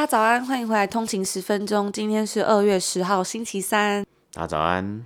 大家早安，欢迎回来通勤十分钟。今天是二月十号，星期三。大家早安。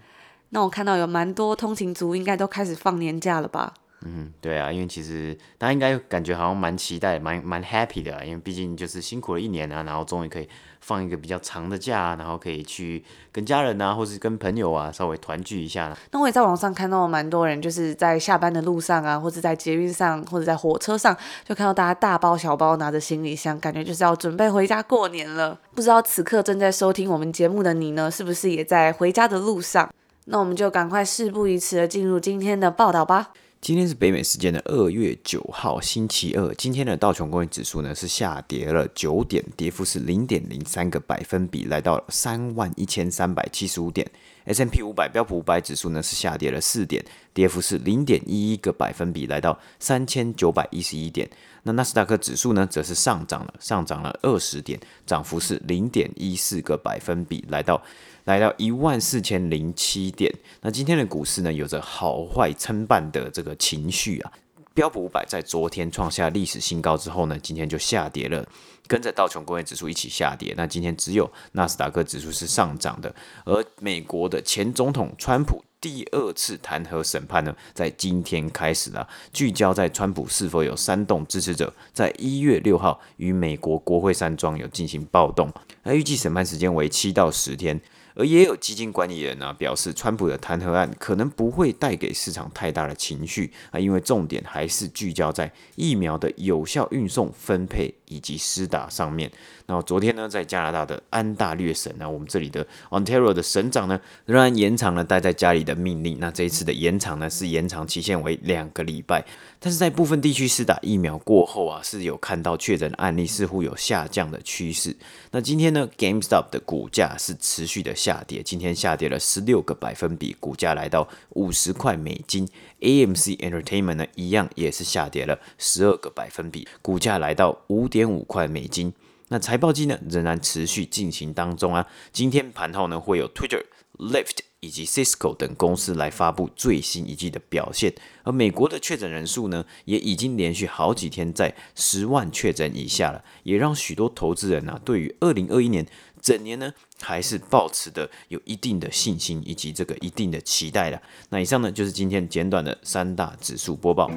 那我看到有蛮多通勤族，应该都开始放年假了吧？嗯，对啊，因为其实大家应该感觉好像蛮期待、蛮蛮 happy 的，因为毕竟就是辛苦了一年啊，然后终于可以放一个比较长的假，然后可以去跟家人啊，或是跟朋友啊稍微团聚一下。那我也在网上看到蛮多人，就是在下班的路上啊，或者在捷运上，或者在火车上，就看到大家大包小包拿着行李箱，感觉就是要准备回家过年了。不知道此刻正在收听我们节目的你呢，是不是也在回家的路上？那我们就赶快事不宜迟的进入今天的报道吧。今天是北美时间的二月九号，星期二。今天的道琼工业指数呢是下跌了九点，跌幅是零点零三个百分比，来到三万一千三百七十五点。S&P 五百标普五百指数呢是下跌了四点，跌幅是零点一一个百分比，来到三千九百一十一点。那纳斯达克指数呢则是上涨了，上涨了二十点，涨幅是零点一四个百分比，来到。来到一万四千零七点。那今天的股市呢，有着好坏参半的这个情绪啊。标普五百在昨天创下历史新高之后呢，今天就下跌了，跟着道琼工业指数一起下跌。那今天只有纳斯达克指数是上涨的。而美国的前总统川普第二次弹劾审判呢，在今天开始了，聚焦在川普是否有煽动支持者在一月六号与美国国会山庄有进行暴动。那预计审判时间为七到十天。而也有基金管理人呢、表示，川普的弹劾案可能不会带给市场太大的情绪啊，因为重点还是聚焦在疫苗的有效运送、分配以及施打上面。那昨天呢，在加拿大的安大略省呢，我们这里的 Ontario 的省长呢，仍然延长了待在家里的命令。那这一次的延长呢，是延长期限为两个礼拜。但是在部分地区施打疫苗过后啊，是有看到确诊案例似乎有下降的趋势。那今天呢，GameStop 的股价是持续的下跌，今天下跌了十六个百分比，股价来到五十块美金。AMC Entertainment 呢，一样也是下跌了十二个百分比，股价来到五点五块美金。那财报季呢，仍然持续进行当中啊。今天盘后呢，会有 Twitter、Lyft 以及 Cisco 等公司来发布最新一季的表现。而美国的确诊人数呢，也已经连续好几天在十万确诊以下了，也让许多投资人啊，对于二零二一年整年呢，还是抱持的有一定的信心以及这个一定的期待的。那以上呢，就是今天简短的三大指数播报。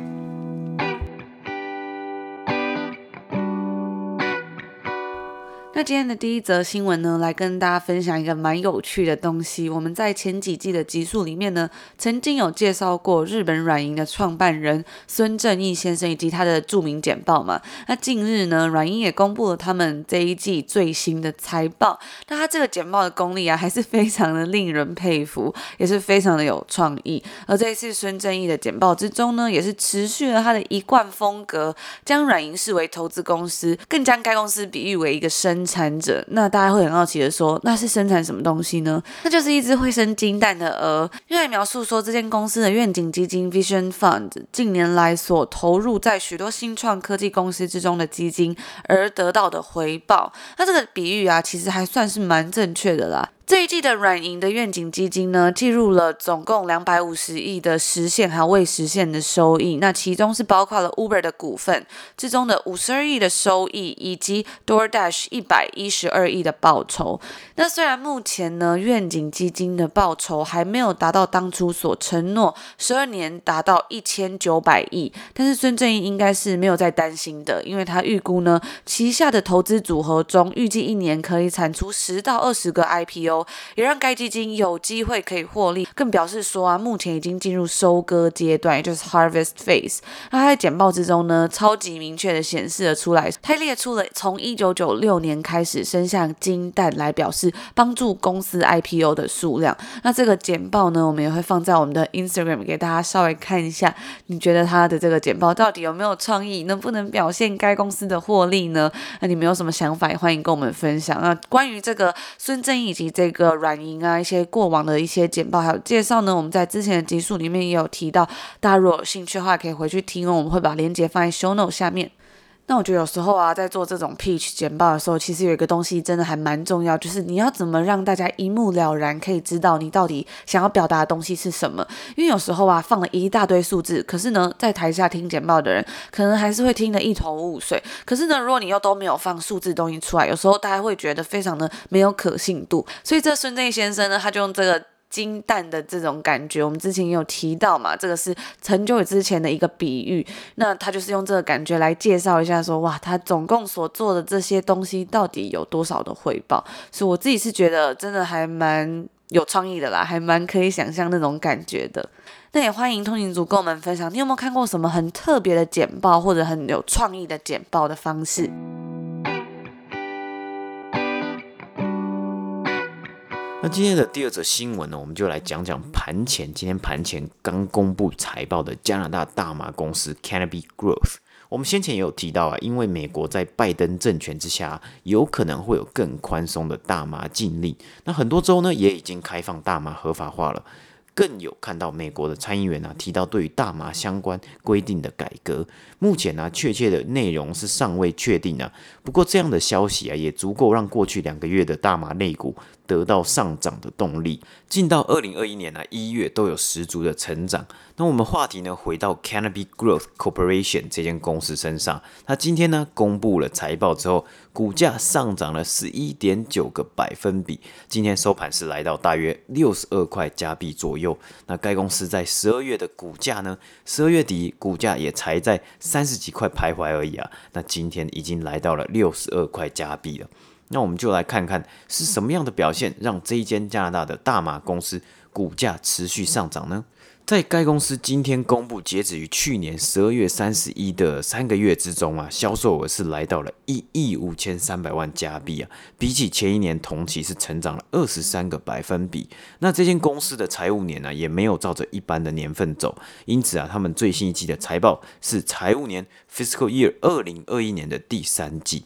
那今天的第一则新闻呢，来跟大家分享一个蛮有趣的东西。我们在前几季的集数里面呢，曾经有介绍过日本软银的创办人孙正义先生以及他的著名简报嘛。那近日呢，软银也公布了他们这一季最新的财报。那他这个简报的功力啊，还是非常的令人佩服，也是非常的有创意。而这一次孙正义的简报之中呢，也是持续了他的一贯风格，将软银视为投资公司，更将该公司比喻为一个生产者，那大家会很好奇的说，那是生产什么东西呢？那就是一只会生金蛋的鹅。用来描述说，这间公司的愿景基金 Vision Fund 近年来所投入在许多新创科技公司之中的基金而得到的回报。那这个比喻啊，其实还算是蛮正确的啦。这一季的软银的愿景基金呢，计入了总共两百五十亿的实现还未实现的收益，那其中是包括了 Uber 的股份之中的五十二亿的收益，以及 DoorDash 一百一十二亿的报酬。那虽然目前呢，愿景基金的报酬还没有达到当初所承诺十二年达到一千九百亿，但是孙正义应该是没有在担心的，因为他预估呢，旗下的投资组合中，预计一年可以产出十到二十个 IPO。也让该基金有机会可以获利，更表示说啊，目前已经进入收割阶段，也就是 harvest phase。那他在简报之中呢，超级明确的显示了出来，他列出了从一九九六年开始生下金蛋来表示帮助公司 IPO 的数量。那这个简报呢，我们也会放在我们的 Instagram 给大家稍微看一下。你觉得他的这个简报到底有没有创意，能不能表现该公司的获利呢？那你们有什么想法，也欢迎跟我们分享。那关于这个孙正义以及这这个软银啊一些过往的一些简报还有介绍呢，我们在之前的集数里面也有提到，大家如果有兴趣的话可以回去听哦，我们会把链接放在 show note 下面。那我觉得有时候啊，在做这种 pitch 简报的时候，其实有一个东西真的还蛮重要，就是你要怎么让大家一目了然，可以知道你到底想要表达的东西是什么。因为有时候啊，放了一大堆数字，可是呢，在台下听简报的人，可能还是会听得一头雾水。可是呢，如果你又都没有放数字东西出来，有时候大家会觉得非常的没有可信度。所以这孙正义先生呢，他就用这个。金蛋的这种感觉，我们之前有提到嘛，这个是很久之前的一个比喻。那他就是用这个感觉来介绍一下说，哇，他总共所做的这些东西到底有多少的回报？所以我自己是觉得真的还蛮有创意的啦，还蛮可以想象那种感觉的。那也欢迎通勤族跟我们分享，你有没有看过什么很特别的简报，或者很有创意的简报的方式？那今天的第二则新闻呢，我们就来讲讲盘前，今天盘前刚公布财报的加拿大大麻公司 Canopy Growth。我们先前也有提到啊，因为美国在拜登政权之下，有可能会有更宽松的大麻禁令，那很多州呢也已经开放大麻合法化了。更有看到美国的参议员啊提到对于大麻相关规定的改革，目前呢、啊、确切的内容是尚未确定啊。不过这样的消息啊也足够让过去两个月的大麻类股得到上涨的动力。进到二零二一年呢、一月都有十足的成长。那我们话题呢回到 Canopy Growth Corporation 这间公司身上，它今天呢公布了财报之后。股价上涨了十一点九个百分比，今天收盘是来到大约六十二块加币左右。那该公司在十二月的股价呢？十二月底股价也才在三十几块徘徊而已啊。那今天已经来到了六十二块加币了。那我们就来看看是什么样的表现，让这一间加拿大的大马公司股价持续上涨呢？在该公司今天公布，截止于去年十二月三十一的三个月之中啊，销售额是来到了一亿五千三百万加币啊，比起前一年同期是成长了二十三个百分比。那这间公司的财务年呢，也没有照着一般的年份走，因此啊，他们最新一季的财报是财务年 fiscal year 二零二一年的第三季。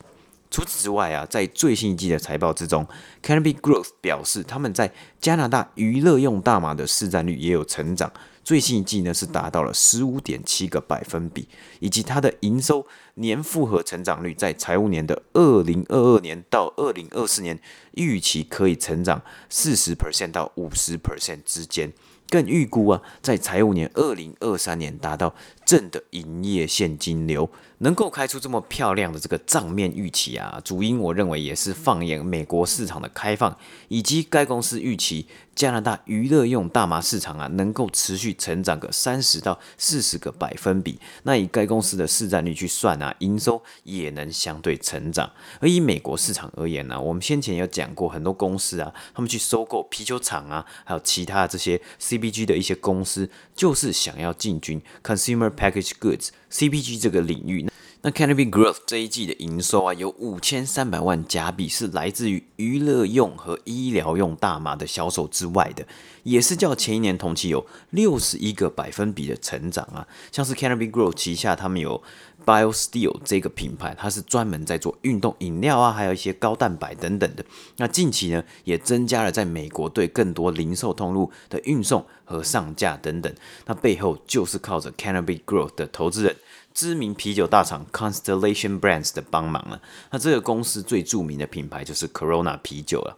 除此之外啊，在最新一季的财报之中，Canopy Growth 表示他们在加拿大娱乐用大麻的市占率也有成长。最新一季呢是达到了十五点七个百分比，以及它的营收年复合成长率在财务年的二零二二年到二零二四年预期可以成长四十 percent 到五十 percent 之间。更预估啊，在财务年二零二三年达到正的营业现金流，能够开出这么漂亮的这个账面预期啊，主因我认为也是放眼美国市场的开放，以及该公司预期加拿大娱乐用大麻市场啊能够持续成长个三十到四十个百分比。那以该公司的市占率去算啊，营收也能相对成长。而以美国市场而言呢，我们先前有讲过很多公司啊，他们去收购啤酒厂啊，还有其他这些 CBG 的一些公司就是想要进军 Consumer Packaged Goods CPG 这个领域。那 Canopy Growth 这一季的营收啊，有五千三百万加币，是来自于娱乐用和医疗用大麻的销售之外的，也是较前一年同期有六十一个百分比的成长啊。像是 Canopy Growth 旗下，他们有 BioSteel 这个品牌，它是专门在做运动饮料啊，还有一些高蛋白等等的。那近期呢，也增加了在美国对更多零售通路的运送和上架等等。那背后就是靠着 Canopy Growth 的投资人。知名啤酒大厂 Constellation Brands 的帮忙了，那这个公司最著名的品牌就是 Corona 啤酒了。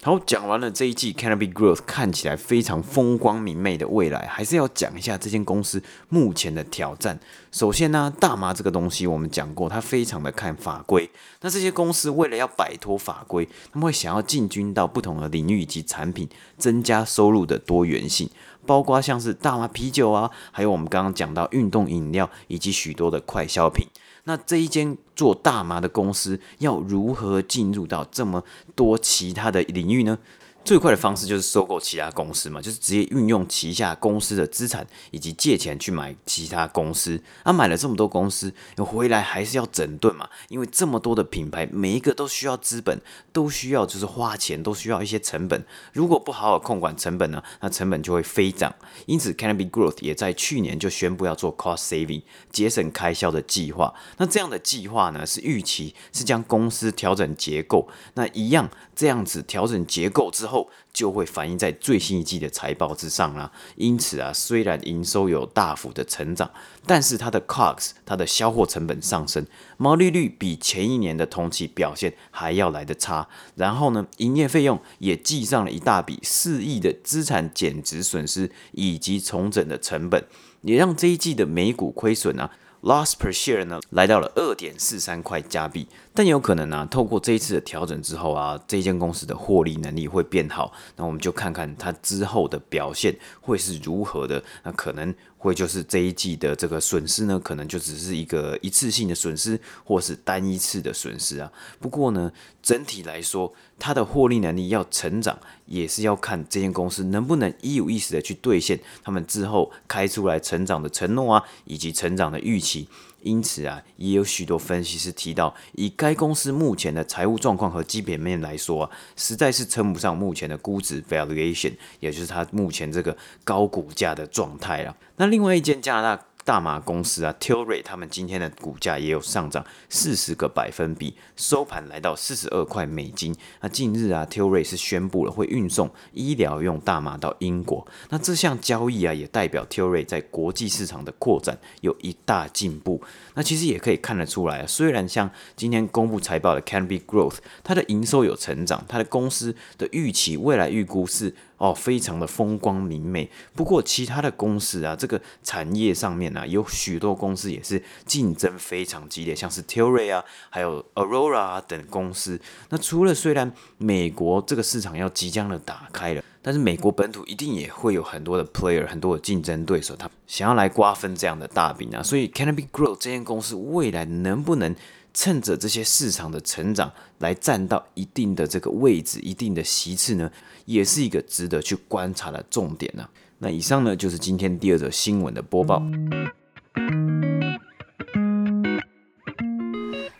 好，讲完了这一季 Canopy Growth 看起来非常风光明媚的未来，还是要讲一下这间公司目前的挑战。首先呢，大麻这个东西我们讲过，它非常的看法规。那这些公司为了要摆脱法规，他们会想要进军到不同的领域以及产品，增加收入的多元性。包括像是大麻啤酒啊，还有我们刚刚讲到运动饮料以及许多的快消品。那这一间做大麻的公司要如何进入到这么多其他的领域呢？最快的方式就是收购其他公司嘛，就是直接运用旗下公司的资产以及借钱去买其他公司。啊，买了这么多公司，回来还是要整顿嘛，因为这么多的品牌，每一个都需要资本，都需要就是花钱，都需要一些成本。如果不好好控管成本呢，那成本就会飞涨。因此，Canopy Growth 也在去年就宣布要做 cost saving 节省开销的计划。那这样的计划呢，是预期是将公司调整结构。那一样这样子调整结构之后。就会反映在最新一季的财报之上啦。因此啊，虽然营收有大幅的成长，但是它的 COGS，它的销货成本上升，毛利率比前一年的同期表现还要来得差。然后呢，营业费用也记上了一大笔四亿的资产减值损失以及重整的成本，也让这一季的每股亏损啊。Loss per share 呢，来到了二点四三块加币，但有可能呢、透过这一次的调整之后啊，这间公司的获利能力会变好，那我们就看看它之后的表现会是如何的，那可能。会就是这一季的这个损失呢，可能就只是一个一次性的损失，或是单一次的损失啊。不过呢，整体来说，它的获利能力要成长，也是要看这间公司能不能一有意识的去兑现他们之后开出来成长的承诺啊，以及成长的预期。因此啊，也有许多分析师提到，以该公司目前的财务状况和基本面来说啊，实在是称不上目前的估值 valuation，也就是它目前这个高股价的状态了。那另外一间加拿大。大麻公司啊，Tilray 他们今天的股价也有上涨四十个百分比，收盘来到四十二块美金。那近日啊，Tilray 是宣布了会运送医疗用大麻到英国。那这项交易啊，也代表 Tilray 在国际市场的扩展有一大进步。那其实也可以看得出来啊，虽然像今天公布财报的 Canopy Growth，它的营收有成长，它的公司的预期未来预估是。哦，非常的风光明媚。不过，其他的公司啊，这个产业上面呢、啊，有许多公司也是竞争非常激烈，像是 Tilray 啊，还有 Aurora 啊等公司。那除了虽然美国这个市场要即将的打开了，但是美国本土一定也会有很多的 player，很多的竞争对手，他想要来瓜分这样的大饼啊。所以，Canopy Grow 这间公司未来能不能趁着这些市场的成长，来占到一定的这个位置、一定的席次呢？也是一个值得去观察的重点呢、啊。那以上呢，就是今天第二则新闻的播报。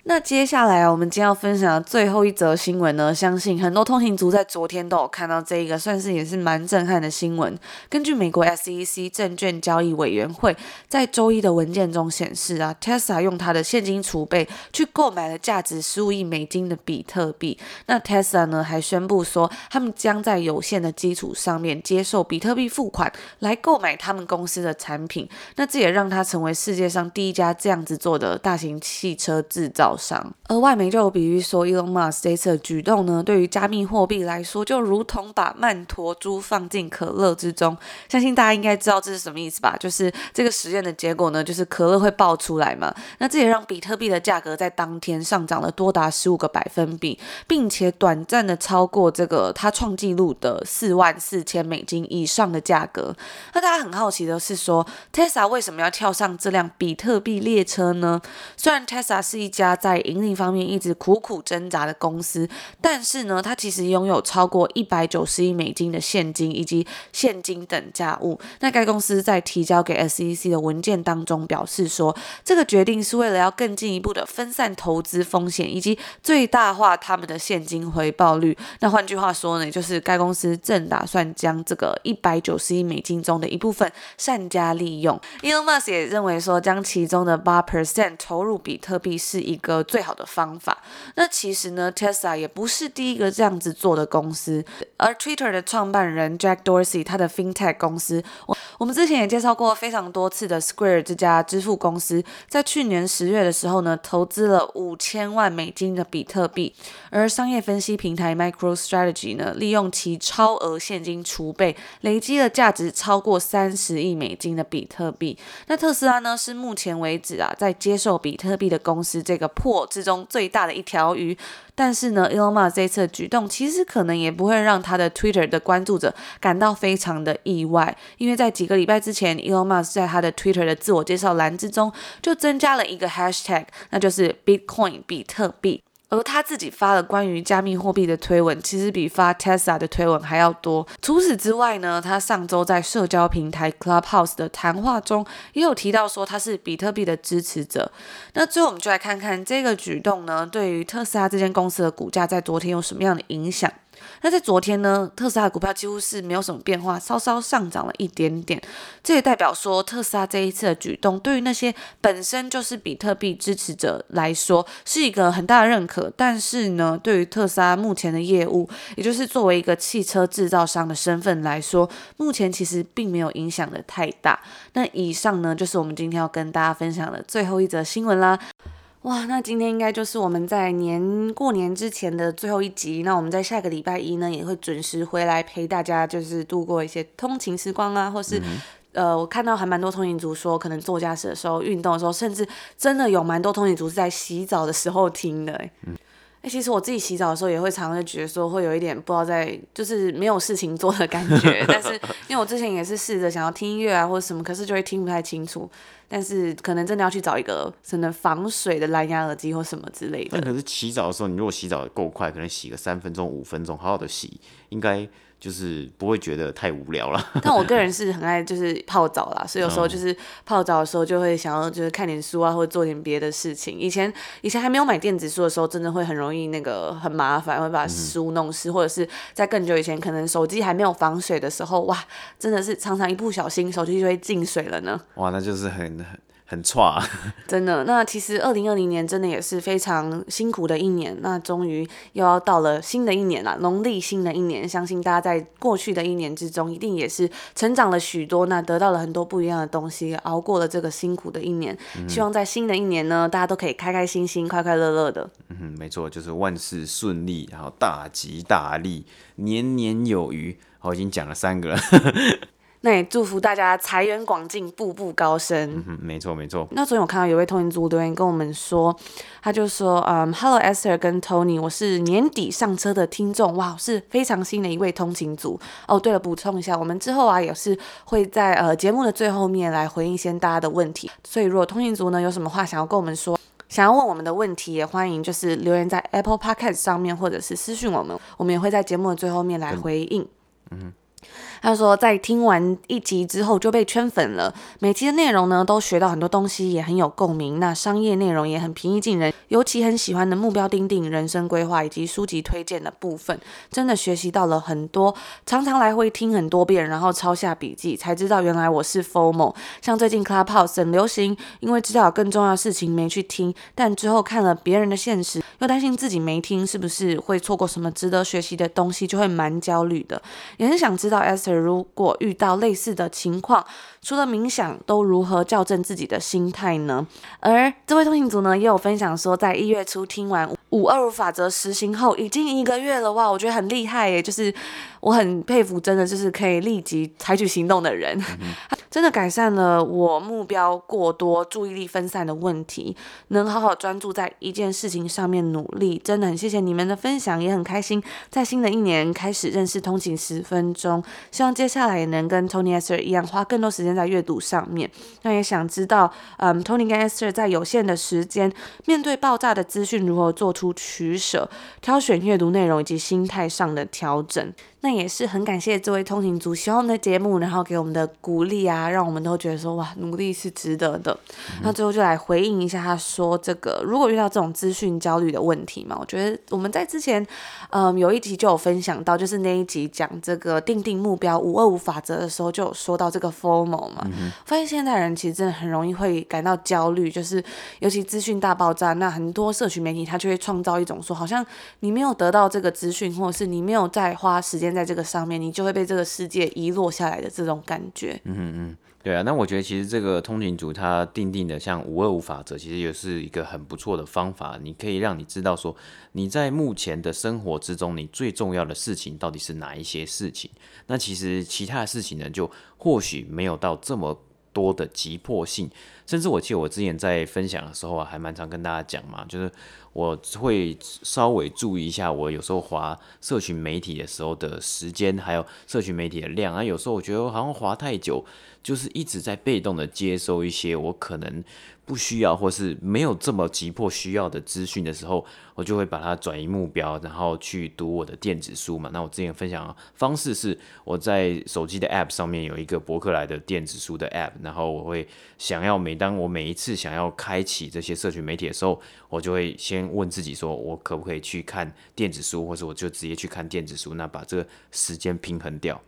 那接下来啊，我们今天要分享的最后一则新闻呢，相信很多通勤族在昨天都有看到这一个，算是也是蛮震撼的新闻。根据美国 SEC 证券交易委员会在周一的文件中显示啊，Tesla 用它的现金储备去购买了价值十五亿美金的比特币。那 Tesla 呢还宣布说，他们将在有限的基础上面接受比特币付款来购买他们公司的产品。那这也让它成为世界上第一家这样子做的大型汽车制造商，而外媒就有比喻说，Elon Musk 这次的举动呢，对于加密货币来说，就如同把曼陀珠放进可乐之中。相信大家应该知道这是什么意思吧？就是这个实验的结果呢，就是可乐会爆出来嘛。那这也让比特币的价格在当天上涨了多达十五个百分比，并且短暂的超过这个它创纪录的四万四千美金以上的价格。那大家很好奇的是说，Tesla 为什么要跳上这辆比特币列车呢？虽然 Tesla 是一家在盈利方面一直苦苦挣扎的公司，但是呢，它其实拥有超过一百九十亿美金的现金以及现金等价物。那该公司在提交给 SEC 的文件当中表示说，这个决定是为了要更进一步的分散投资风险以及最大化他们的现金回报率。那换句话说呢，就是该公司正打算将这个一百九十亿美金中的一部分善加利用。Elon Musk 也认为说，将其中的八 percent 投入比特币是一个最好的方法。那其实呢，Tesla 也不是第一个这样子做的公司。而 Twitter 的创办人 Jack Dorsey，他的 FinTech 公司，我我们之前也介绍过非常多次的 Square 这家支付公司，在去年十月的时候呢，投资了五千万美金的比特币。而商业分析平台 MicroStrategy 呢，利用其超额现金储备，累积了价值超过三十亿美金的比特币。那特斯拉呢，是目前为止啊，在接受比特币的公司这个货之中最大的一条鱼。但是呢，Elon Musk 这次的举动其实可能也不会让他的 Twitter 的关注者感到非常的意外，因为在几个礼拜之前，Elon Musk 在他的 Twitter 的自我介绍栏之中就增加了一个 Hashtag，那就是 Bitcoin 比特币。而他自己发了关于加密货币的推文，其实比发 Tesla 的推文还要多。除此之外呢，他上周在社交平台 Clubhouse 的谈话中，也有提到说他是比特币的支持者。那最后我们就来看看这个举动呢，对于特斯拉这间公司的股价在昨天有什么样的影响。那在昨天呢，特斯拉的股票几乎是没有什么变化，稍稍上涨了一点点。这也代表说，特斯拉这一次的举动，对于那些本身就是比特币支持者来说，是一个很大的认可。但是呢，对于特斯拉目前的业务，也就是作为一个汽车制造商的身份来说，目前其实并没有影响的太大。那以上呢，就是我们今天要跟大家分享的最后一则新闻啦。哇，那今天应该就是我们在年过年之前的最后一集。那我们在下个礼拜一呢，也会准时回来陪大家，就是度过一些通勤时光啊，或是、嗯、呃，我看到还蛮多通勤族说，可能坐驾驶的时候、运动的时候，甚至真的有蛮多通勤族是在洗澡的时候听的。嗯哎，其实我自己洗澡的时候也会常常觉得说会有一点不知道在，就是没有事情做的感觉。但是 因为我之前也是试着想要听音乐啊或者什么，可是就会听不太清楚。但是可能真的要去找一个可能防水的蓝牙耳机或什么之类的。那可是洗澡的时候，你如果洗澡够快，可能洗个三分钟、五分钟，好好的洗，应该。就是不会觉得太无聊了。但我个人是很爱就是泡澡啦，所以有时候就是泡澡的时候就会想要就是看点书啊，或者做点别的事情。以前以前还没有买电子书的时候，真的会很容易那个很麻烦，会把书弄湿，嗯、或者是在更久以前，可能手机还没有防水的时候，哇，真的是常常一不小心手机就会进水了呢。哇，那就是很很。很差，真的。那其实二零二零年真的也是非常辛苦的一年。那终于又要到了新的一年了，农历新的一年。相信大家在过去的一年之中，一定也是成长了许多，那得到了很多不一样的东西，熬过了这个辛苦的一年。嗯、希望在新的一年呢，大家都可以开开心心、快快乐乐的。嗯，没错，就是万事顺利，然后大吉大利，年年有余。我已经讲了三个了。那也祝福大家财源广进，步步高升。嗯，没错没错。那昨天我看到有位通勤族留言跟我们说，他就说，嗯，Hello Esther 跟 Tony，我是年底上车的听众，哇，是非常新的一位通勤族。哦，对了，补充一下，我们之后啊也是会在呃节目的最后面来回应一些大家的问题。所以如果通勤族呢有什么话想要跟我们说，想要问我们的问题，也欢迎就是留言在 Apple Podcast 上面，或者是私讯我们，我们也会在节目的最后面来回应。嗯。嗯他说，在听完一集之后就被圈粉了。每集的内容呢，都学到很多东西，也很有共鸣。那商业内容也很平易近人，尤其很喜欢的目标订定、人生规划以及书籍推荐的部分，真的学习到了很多。常常来回听很多遍，然后抄下笔记，才知道原来我是 FOMO。像最近 Clubhouse 很流行，因为知道有更重要的事情没去听，但之后看了别人的现实，又担心自己没听是不是会错过什么值得学习的东西，就会蛮焦虑的。也很想知道 S。如果遇到类似的情况，除了冥想，都如何校正自己的心态呢？而这位通勤族呢，也有分享说，在一月初听完五二五法则实行后，已经一个月了哇，我觉得很厉害耶，就是我很佩服，真的就是可以立即采取行动的人。嗯 真的改善了我目标过多、注意力分散的问题，能好好专注在一件事情上面努力，真的很谢谢你们的分享，也很开心在新的一年开始认识通勤十分钟，希望接下来也能跟 Tony Esther 一样花更多时间在阅读上面。那也想知道，嗯，Tony 跟 Esther 在有限的时间面对爆炸的资讯，如何做出取舍、挑选阅读内容以及心态上的调整。那也是很感谢这位通勤族喜欢我们的节目，然后给我们的鼓励啊，让我们都觉得说哇，努力是值得的。嗯、那最后就来回应一下，他说这个如果遇到这种资讯焦虑的问题嘛，我觉得我们在之前嗯有一集就有分享到，就是那一集讲这个定定目标五二五法则的时候，就有说到这个 formal 嘛。嗯、发现现在人其实真的很容易会感到焦虑，就是尤其资讯大爆炸，那很多社群媒体它就会创造一种说，好像你没有得到这个资讯，或者是你没有在花时间。在这个上面，你就会被这个世界遗落下来的这种感觉。嗯嗯，对啊。那我觉得其实这个通勤族他定定的像五二五法则，其实也是一个很不错的方法。你可以让你知道说，你在目前的生活之中，你最重要的事情到底是哪一些事情。那其实其他的事情呢，就或许没有到这么多的急迫性。甚至我记得我之前在分享的时候啊，还蛮常跟大家讲嘛，就是。我会稍微注意一下，我有时候滑社群媒体的时候的时间，还有社群媒体的量啊。有时候我觉得好像滑太久，就是一直在被动的接收一些我可能不需要或是没有这么急迫需要的资讯的时候，我就会把它转移目标，然后去读我的电子书嘛。那我之前分享的方式是，我在手机的 App 上面有一个博客来的电子书的 App，然后我会想要每当我每一次想要开启这些社群媒体的时候，我就会先问自己说，我可不可以去看电子书，或者我就直接去看电子书，那把这个时间平衡掉。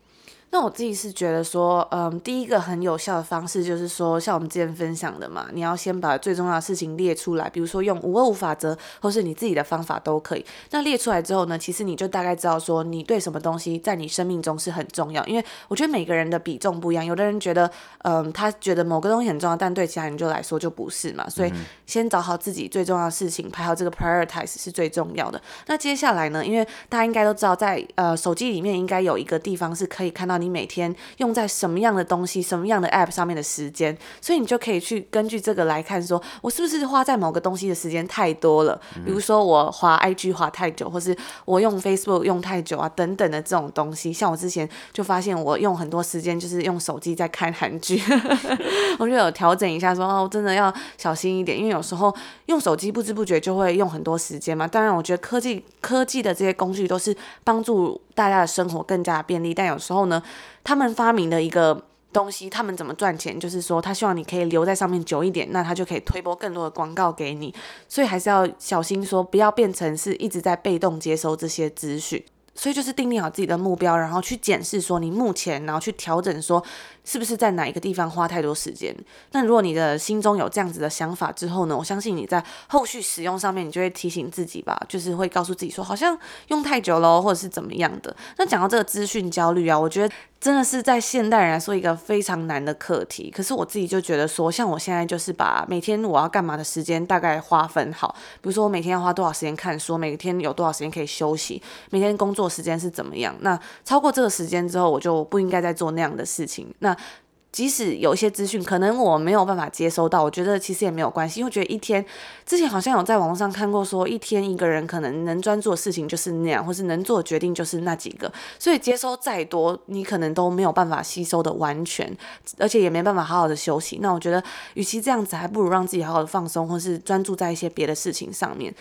那我自己是觉得说，嗯，第一个很有效的方式就是说，像我们之前分享的嘛，你要先把最重要的事情列出来，比如说用五二五法则，或是你自己的方法都可以。那列出来之后呢，其实你就大概知道说，你对什么东西在你生命中是很重要。因为我觉得每个人的比重不一样，有的人觉得，嗯，他觉得某个东西很重要，但对其他人就来说就不是嘛。所以先找好自己最重要的事情，排好这个 prioritize 是最重要的。那接下来呢，因为大家应该都知道在，在呃手机里面应该有一个地方是可以看到。你每天用在什么样的东西、什么样的 App 上面的时间，所以你就可以去根据这个来看说，说我是不是花在某个东西的时间太多了？比如说我滑 IG 滑太久，或是我用 Facebook 用太久啊，等等的这种东西。像我之前就发现，我用很多时间就是用手机在看韩剧，我就有调整一下说，说哦，真的要小心一点，因为有时候用手机不知不觉就会用很多时间嘛。当然，我觉得科技科技的这些工具都是帮助大家的生活更加便利，但有时候呢。他们发明的一个东西，他们怎么赚钱？就是说，他希望你可以留在上面久一点，那他就可以推播更多的广告给你。所以还是要小心，说不要变成是一直在被动接收这些资讯。所以就是定立好自己的目标，然后去检视说你目前，然后去调整说是不是在哪一个地方花太多时间。那如果你的心中有这样子的想法之后呢，我相信你在后续使用上面，你就会提醒自己吧，就是会告诉自己说好像用太久了，或者是怎么样的。那讲到这个资讯焦虑啊，我觉得。真的是在现代人来说一个非常难的课题。可是我自己就觉得说，像我现在就是把每天我要干嘛的时间大概划分好，比如说我每天要花多少时间看书，每天有多少时间可以休息，每天工作时间是怎么样。那超过这个时间之后，我就不应该再做那样的事情。那即使有一些资讯可能我没有办法接收到，我觉得其实也没有关系，因为觉得一天之前好像有在网络上看过，说一天一个人可能能专注的事情就是那样，或是能做的决定就是那几个，所以接收再多，你可能都没有办法吸收的完全，而且也没办法好好的休息。那我觉得，与其这样子，还不如让自己好好的放松，或是专注在一些别的事情上面。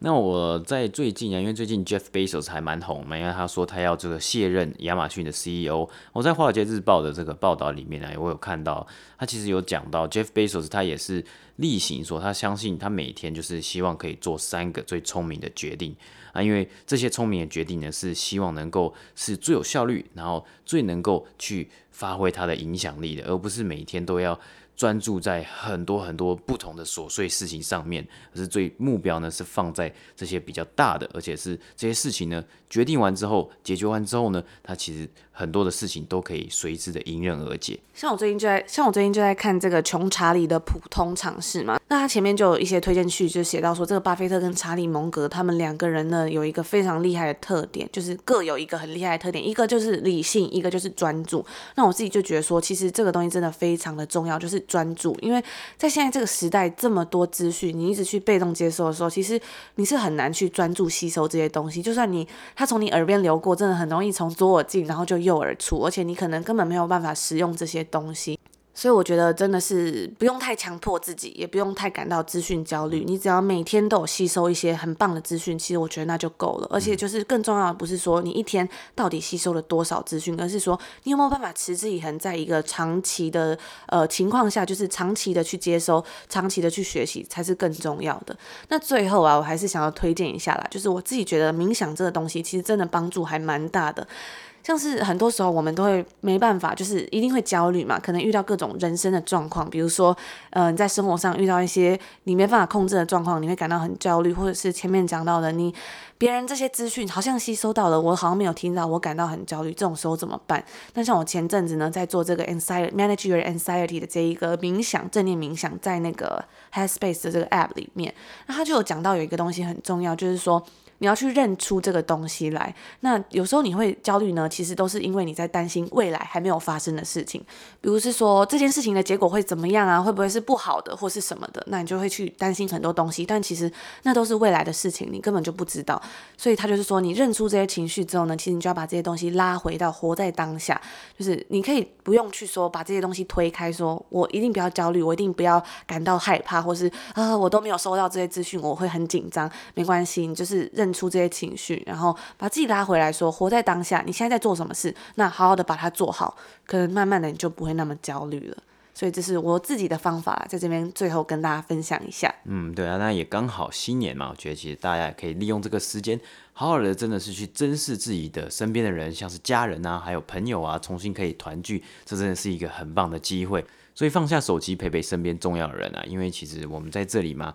那我在最近啊，因为最近 Jeff Bezos 还蛮红嘛，因为他说他要这个卸任亚马逊的 CEO。我在华尔街日报的这个报道里面呢，我有看到他其实有讲到 Jeff Bezos，他也是例行说他相信他每天就是希望可以做三个最聪明的决定啊，因为这些聪明的决定呢是希望能够是最有效率，然后最能够去发挥他的影响力的，而不是每天都要。专注在很多很多不同的琐碎事情上面，可是最目标呢是放在这些比较大的，而且是这些事情呢决定完之后，解决完之后呢，它其实很多的事情都可以随之的迎刃而解。像我最近就在，像我最近就在看这个穷查理的普通常识嘛，那他前面就有一些推荐序，就写到说这个巴菲特跟查理蒙格他们两个人呢有一个非常厉害的特点，就是各有一个很厉害的特点，一个就是理性，一个就是专注。那我自己就觉得说，其实这个东西真的非常的重要，就是。专注，因为在现在这个时代，这么多资讯，你一直去被动接受的时候，其实你是很难去专注吸收这些东西。就算你它从你耳边流过，真的很容易从左耳进，然后就右耳出，而且你可能根本没有办法使用这些东西。所以我觉得真的是不用太强迫自己，也不用太感到资讯焦虑。你只要每天都有吸收一些很棒的资讯，其实我觉得那就够了。而且就是更重要的不是说你一天到底吸收了多少资讯，而是说你有没有办法持之以恒，在一个长期的呃情况下，就是长期的去接收，长期的去学习才是更重要的。那最后啊，我还是想要推荐一下啦，就是我自己觉得冥想这个东西其实真的帮助还蛮大的。像是很多时候我们都会没办法，就是一定会焦虑嘛，可能遇到各种人生的状况，比如说，嗯、呃，你在生活上遇到一些你没办法控制的状况，你会感到很焦虑，或者是前面讲到的，你别人这些资讯好像吸收到了，我好像没有听到，我感到很焦虑，这种时候怎么办？那像我前阵子呢，在做这个 anxiety manage your anxiety 的这一个冥想，正念冥想，在那个 Headspace 的这个 app 里面，那他就有讲到有一个东西很重要，就是说。你要去认出这个东西来。那有时候你会焦虑呢，其实都是因为你在担心未来还没有发生的事情，比如是说这件事情的结果会怎么样啊？会不会是不好的，或是什么的？那你就会去担心很多东西。但其实那都是未来的事情，你根本就不知道。所以他就是说，你认出这些情绪之后呢，其实你就要把这些东西拉回到活在当下，就是你可以不用去说把这些东西推开，说我一定不要焦虑，我一定不要感到害怕，或是啊我都没有收到这些资讯，我会很紧张。没关系，你就是认。认出这些情绪，然后把自己拉回来说，活在当下。你现在在做什么事？那好好的把它做好，可能慢慢的你就不会那么焦虑了。所以这是我自己的方法，在这边最后跟大家分享一下。嗯，对啊，那也刚好新年嘛，我觉得其实大家也可以利用这个时间，好好的真的是去珍视自己的身边的人，像是家人啊，还有朋友啊，重新可以团聚，这真的是一个很棒的机会。所以放下手机，陪陪身边重要的人啊，因为其实我们在这里嘛。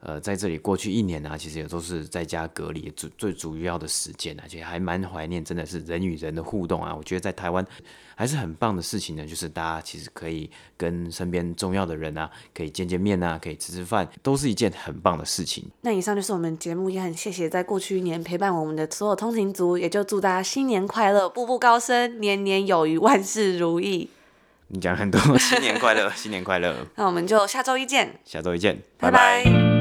呃，在这里过去一年呢、啊，其实也都是在家隔离最最主要的时间，而且还蛮怀念，真的是人与人的互动啊。我觉得在台湾还是很棒的事情呢，就是大家其实可以跟身边重要的人啊，可以见见面啊，可以吃吃饭，都是一件很棒的事情。那以上就是我们节目，也很谢谢在过去一年陪伴我们的所有通勤族，也就祝大家新年快乐，步步高升，年年有余，万事如意。你讲很多，新年快乐，新年快乐。那我们就下周一见，下周一见，拜拜。拜拜。